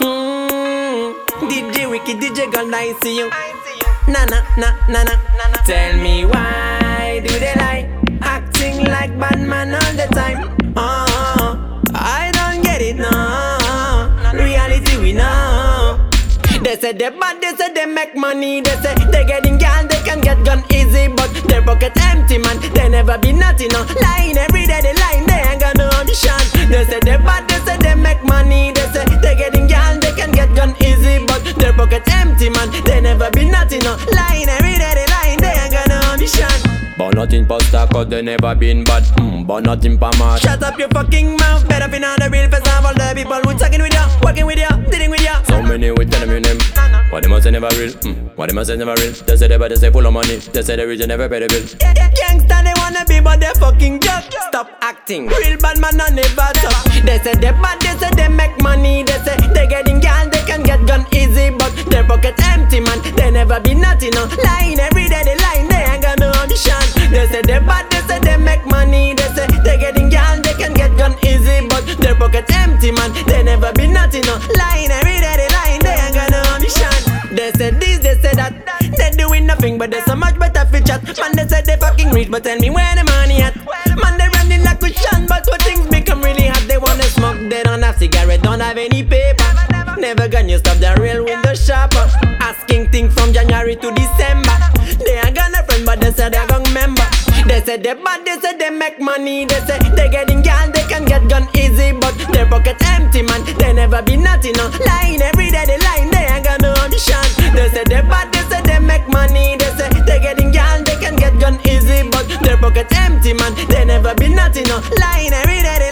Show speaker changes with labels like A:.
A: Mm, DJ Wycked, DJ Gun, I see you. Na na na na na. Tell me why do they lie? Acting like bad man all the time. Oh, I don't get it no. Reality we know. They say they bad, they say they make money. They say they getting gal, they can get gun easy, but their pocket empty man. They never be nothing no. Lying every day they lying, They be nothing no. Lying every day they lying, they ain't got no audition.
B: But nothing pasta cause they never been bad. Mm, But nothing pa
A: mash Shut up your fucking mouth. Better be not the real face of all the people who talking with you, working with you, dealing with you. So many
B: we tell them your name. What they must say never real? Mm, What they must say never real? They say they better say full of money. They say the region never pay the bill.
A: Gangsta they wanna be but they fucking joke Stop acting. Real bad man I never talk. They say they bad, they say they make money ring, but there's so much better for chat. Man, they said they fucking rich, but tell me where the money at. Man, they running like cushion, but when things become really hot, they wanna smoke. They don't have cigarette, don't have any paper. Never gonna stop the real window shopper. Asking things from January to December. They are gonna friend, but they said they're gonna member. They said they bad, they said they make money. They say they getting gal, they can get gun easy, but their pocket empty, man. They never be nothing, no. Lying every day, they lying, they ain't gonna audition. pocket empty, man. They never been nothing, no. Lying every day,